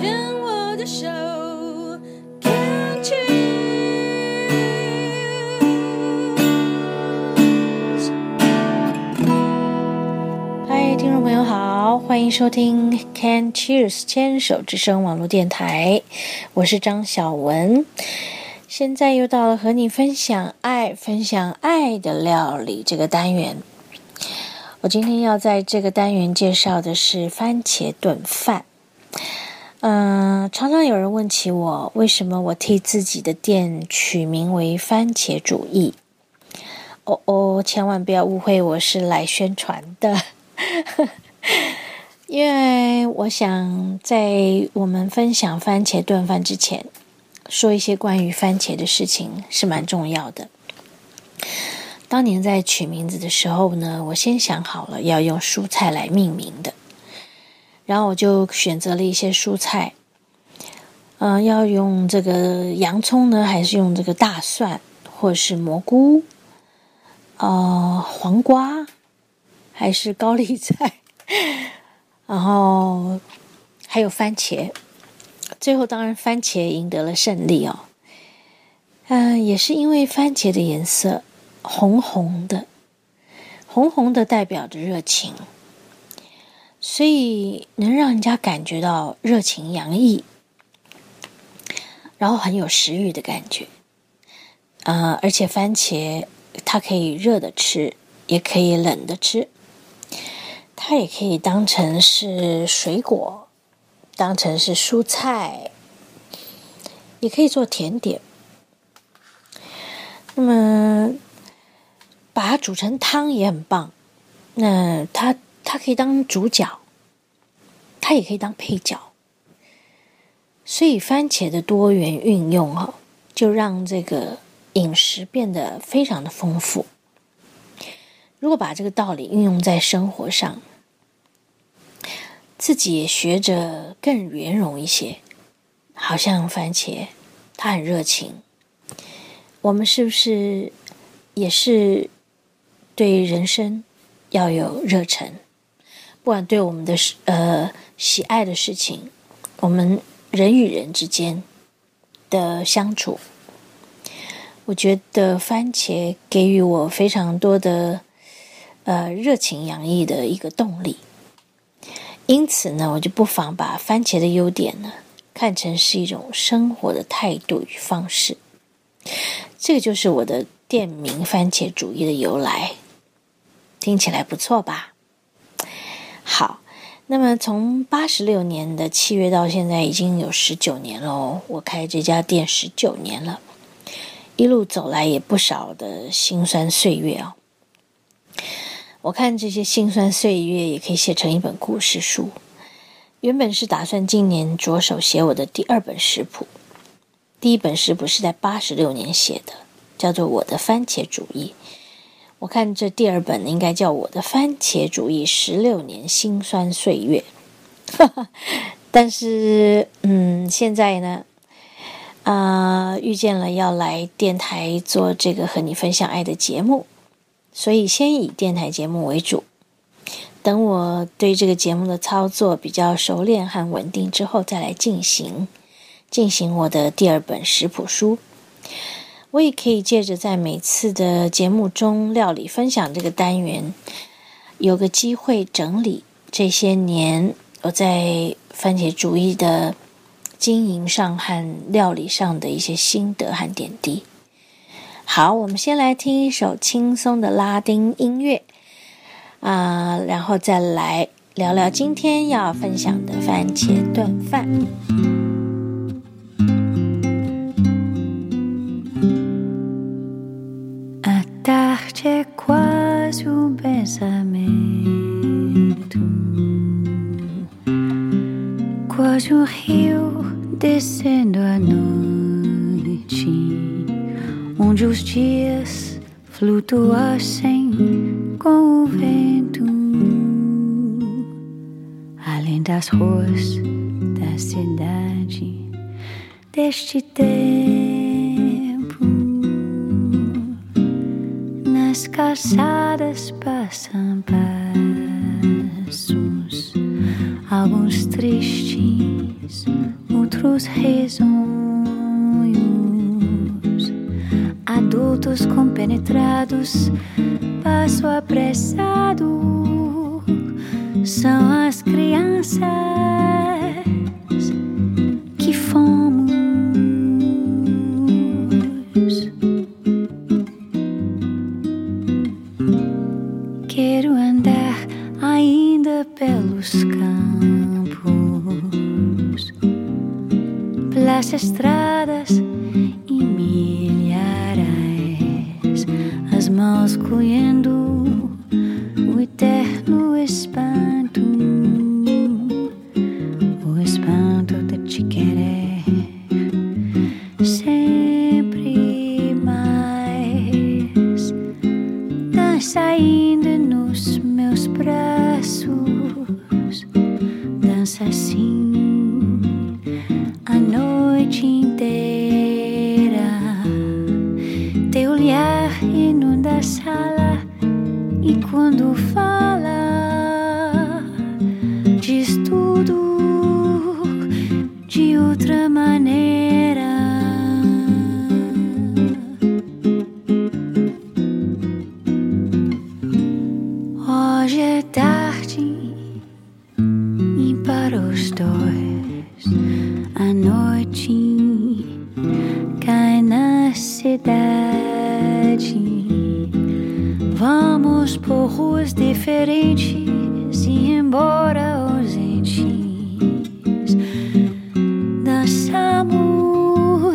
牵我的手，Can't choose。嗨，听众朋友好，欢迎收听 Can Cheers 牵手之声网络电台，我是张小文。现在又到了和你分享爱、分享爱的料理这个单元。我今天要在这个单元介绍的是番茄炖饭。嗯、常常有人问起我，为什么我替自己的店取名为番茄主义？哦哦，千万不要误会，我是来宣传的。因为我想在我们分享番茄炖饭之前，说一些关于番茄的事情是蛮重要的。当年在取名字的时候呢，我先想好了要用蔬菜来命名的，然后我就选择了一些蔬菜，嗯、要用这个洋葱呢，还是用这个大蒜，或是蘑菇，呃，黄瓜，还是高丽菜，然后还有番茄。最后，当然番茄赢得了胜利哦。嗯、也是因为番茄的颜色红红的，红红的代表着热情，所以能让人家感觉到热情洋溢，然后很有食欲的感觉。啊、而且番茄它可以热的吃，也可以冷的吃，它也可以当成是水果，当成是蔬菜，也可以做甜点。那么把它煮成汤也很棒。那它它可以当主角，它也可以当配角。所以番茄的多元运用哈、就让这个饮食变得非常的丰富。如果把这个道理运用在生活上，自己也学着更圆融一些，好像番茄，它很热情。我们是不是也是对人生要有热忱？不管对我们的事呃喜爱的事情，我们人与人之间的相处，我觉得番茄给予我非常多的呃热情洋溢的一个动力。因此呢，我就不妨把番茄的优点呢看成是一种生活的态度与方式。这个就是我的店名“番茄主义”的由来，听起来不错吧？好，那么从八十六年的七月到现在，已经有十九年了。我开这家店十九年了，一路走来也不少的辛酸岁月哦。我看这些辛酸岁月也可以写成一本故事书。原本是打算今年着手写我的第二本食谱，第一本食谱是在八十六年写的，叫做《我的番茄主义》。我看这第二本应该叫《我的番茄主义十六年辛酸岁月》。但是，嗯，现在呢，啊、遇见了要来电台做这个和你分享爱的节目，所以先以电台节目为主。等我对这个节目的操作比较熟练和稳定之后，再来进行进行我的第二本食谱书。我也可以借着在每次的节目中料理分享这个单元，有个机会整理这些年我在番茄主义的经营上和料理上的一些心得和点滴。好，我们先来听一首轻松的拉丁音乐啊、然后再来聊聊今天要分享的番茄炖饭。Flutuassem com o vento, além das ruas da cidade deste tempo. Nas calçadas passam passos, alguns tristes, nos risonhos. Adultos compenetrados, passo apressado. São as crianças follow.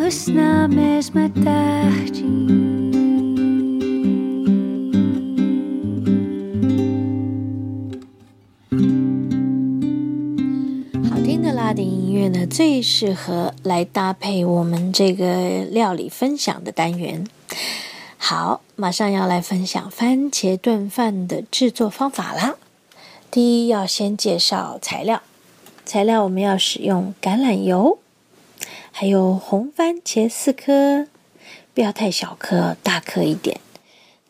Thesamuousmaturgy 好听的拉丁音乐呢，最适合来搭配我们这个料理分享的单元。好，马上要来分享番茄炖饭的制作方法啦。第一，要先介绍材料。材料我们要使用橄榄油，还有红番茄四颗，不要太小颗，大颗一点。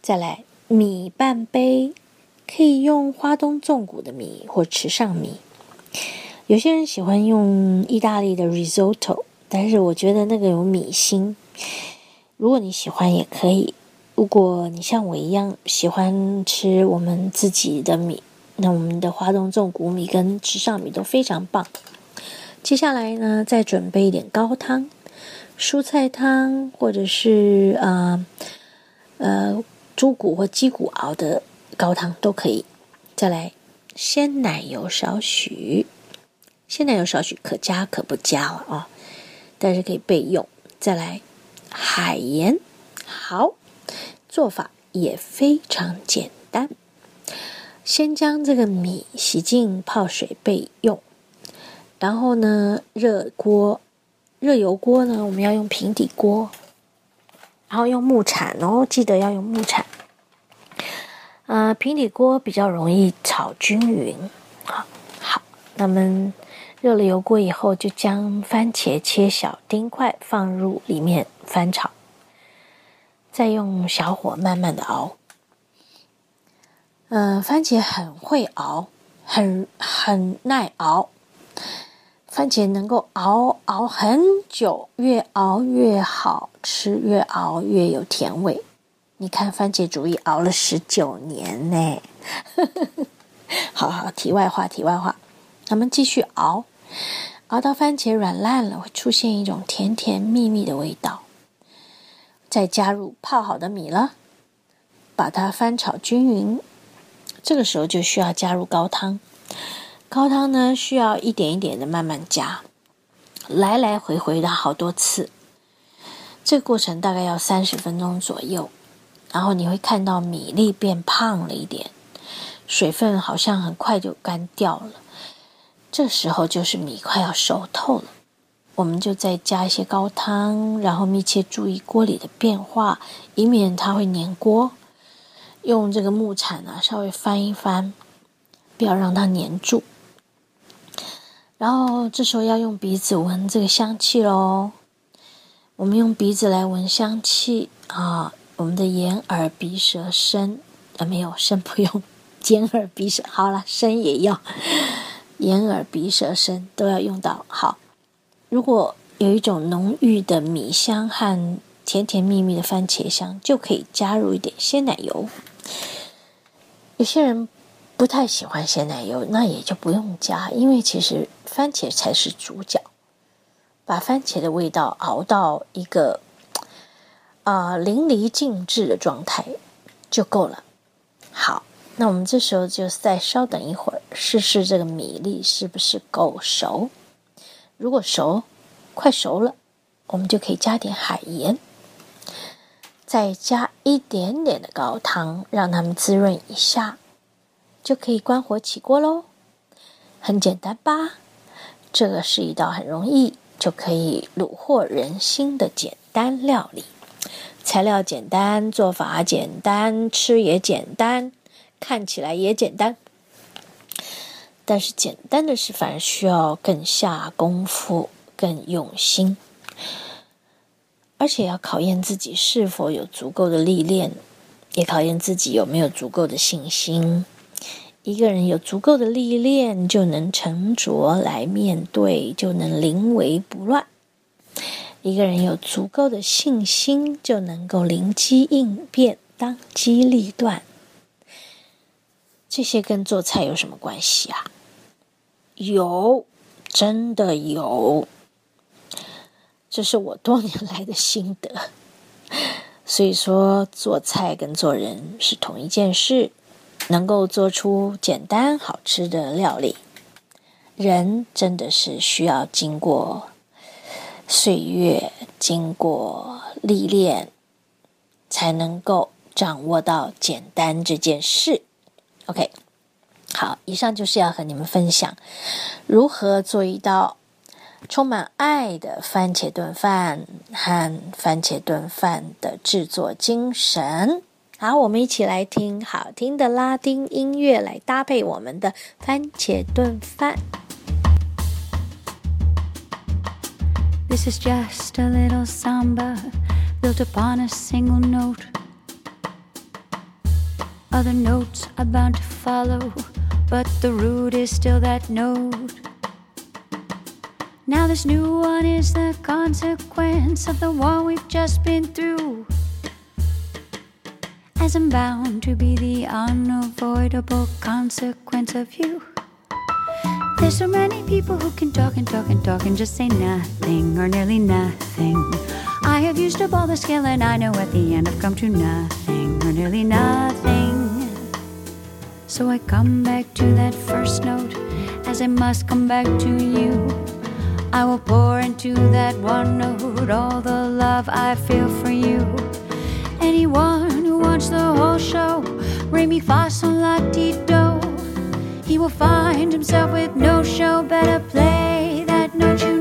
再来米半杯，可以用花东纵谷的米或池上米。有些人喜欢用意大利的 risotto，但是我觉得那个有米心。如果你喜欢也可以。如果你像我一样喜欢吃我们自己的米，那我们的花东种谷米跟池上米都非常棒。接下来呢，再准备一点高汤，蔬菜汤或者是呃呃猪骨或鸡骨熬的高汤都可以。再来鲜奶油少许。鲜奶油少许，可加可不加了啊，但是可以备用。再来海盐，好，做法也非常简单。先将这个米洗净泡水备用，然后呢，热锅，热油锅呢，我们要用平底锅，然后用木铲哦，记得要用木铲。呃，平底锅比较容易炒均匀啊。好，那么。热了油锅以后，就将番茄切小丁块放入里面翻炒，再用小火慢慢的熬。嗯、番茄很会熬，很很耐熬。番茄能够熬熬很久，越熬越好吃，越熬越有甜味。你看，番茄主义熬了十九年呢。好好，题外话，题外话。咱们继续熬，熬到番茄软烂了，会出现一种甜甜蜜蜜的味道。再加入泡好的米了，把它翻炒均匀。这个时候就需要加入高汤，高汤呢需要一点一点的慢慢加，来来回回的好多次。这个过程大概要三十分钟左右，然后你会看到米粒变胖了一点，水分好像很快就干掉了。这时候就是米快要熟透了，我们就再加一些高汤，然后密切注意锅里的变化，以免它会粘锅。用这个木铲啊，稍微翻一翻，不要让它粘住。然后这时候要用鼻子闻这个香气喽。我们用鼻子来闻香气啊，我们的眼、耳、鼻、舌、身啊，没有身不用，眼、耳、鼻、舌，好了，身也要。眼耳鼻舌身都要用到。好，如果有一种浓郁的米香和甜甜蜜蜜的番茄香，就可以加入一点鲜奶油。有些人不太喜欢鲜奶油，那也就不用加，因为其实番茄才是主角。把番茄的味道熬到一个啊淋漓尽致的状态就够了。好，那我们这时候就再稍等一会儿，试试这个米粒是不是够熟。如果熟，快熟了，我们就可以加点海盐，再加一点点的高汤，让它们滋润一下，就可以关火起锅喽。很简单吧？这个是一道很容易。就可以虏获人心的简单料理，材料简单，做法简单，吃也简单，看起来也简单。但是简单的事反而需要更下功夫、更用心，而且要考验自己是否有足够的历练，也考验自己有没有足够的信心。一个人有足够的历练，就能沉着来面对，就能临危不乱；一个人有足够的信心，就能够灵机应变，当机立断。这些跟做菜有什么关系啊？有，真的有。这是我多年来的心得。所以说，做菜跟做人是同一件事。能够做出简单好吃的料理，人真的是需要经过岁月、经过历练，才能够掌握到简单这件事。OK，好，以上就是要和你们分享如何做一道充满爱的番茄炖饭和番茄炖饭的制作精神。好，我们一起来听好听的拉丁音乐，来搭配我们的番茄炖饭。This is just a little samba built upon a single note. Other notes are bound to follow, but the root is still that note. Now, this new one is the consequence of the one we've just been through as I'm bound to be the unavoidable consequence of you. There's so many people who can talk and talk and talk and just say nothing or nearly nothing. I have used up all the skill and I know at the end I've come to nothing or nearly nothing. So I come back to that first note as I must come back to you. I will pour into that one note all the love I feel for you. Anyone watch the whole show. Re mi la do. He will find himself with no show. Better play that note you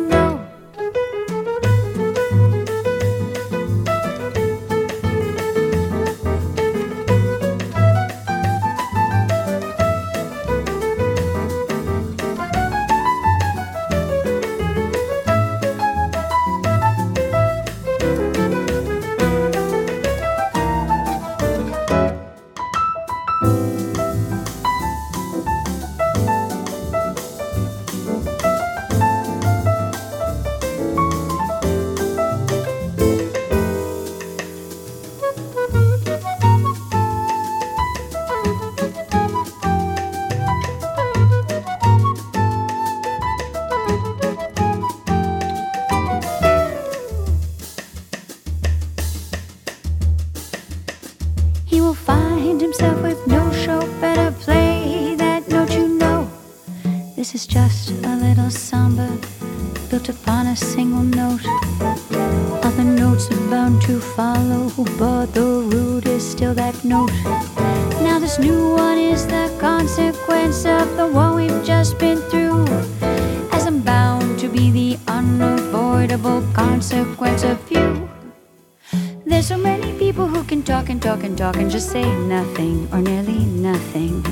samba built upon a single note. Other notes are bound to follow, but the root is still that note. Now, this new one is the consequence of the one we've just been through. As I'm bound to be the unavoidable consequence of you. There's so many talk and talk and talk and just say nothing or nearly nothing.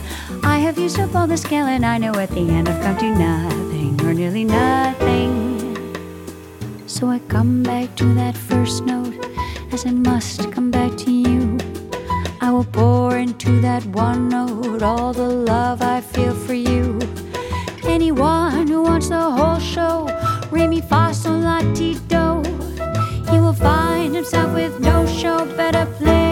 I have used up all the skill and I know at the end I've come to nothing or nearly nothing. So I come back to that first note as I must come back to you. I will pour into that one note all the love I feel for you. Anyone who wants the whole show, re mi fa sol la ti himself with no show, better play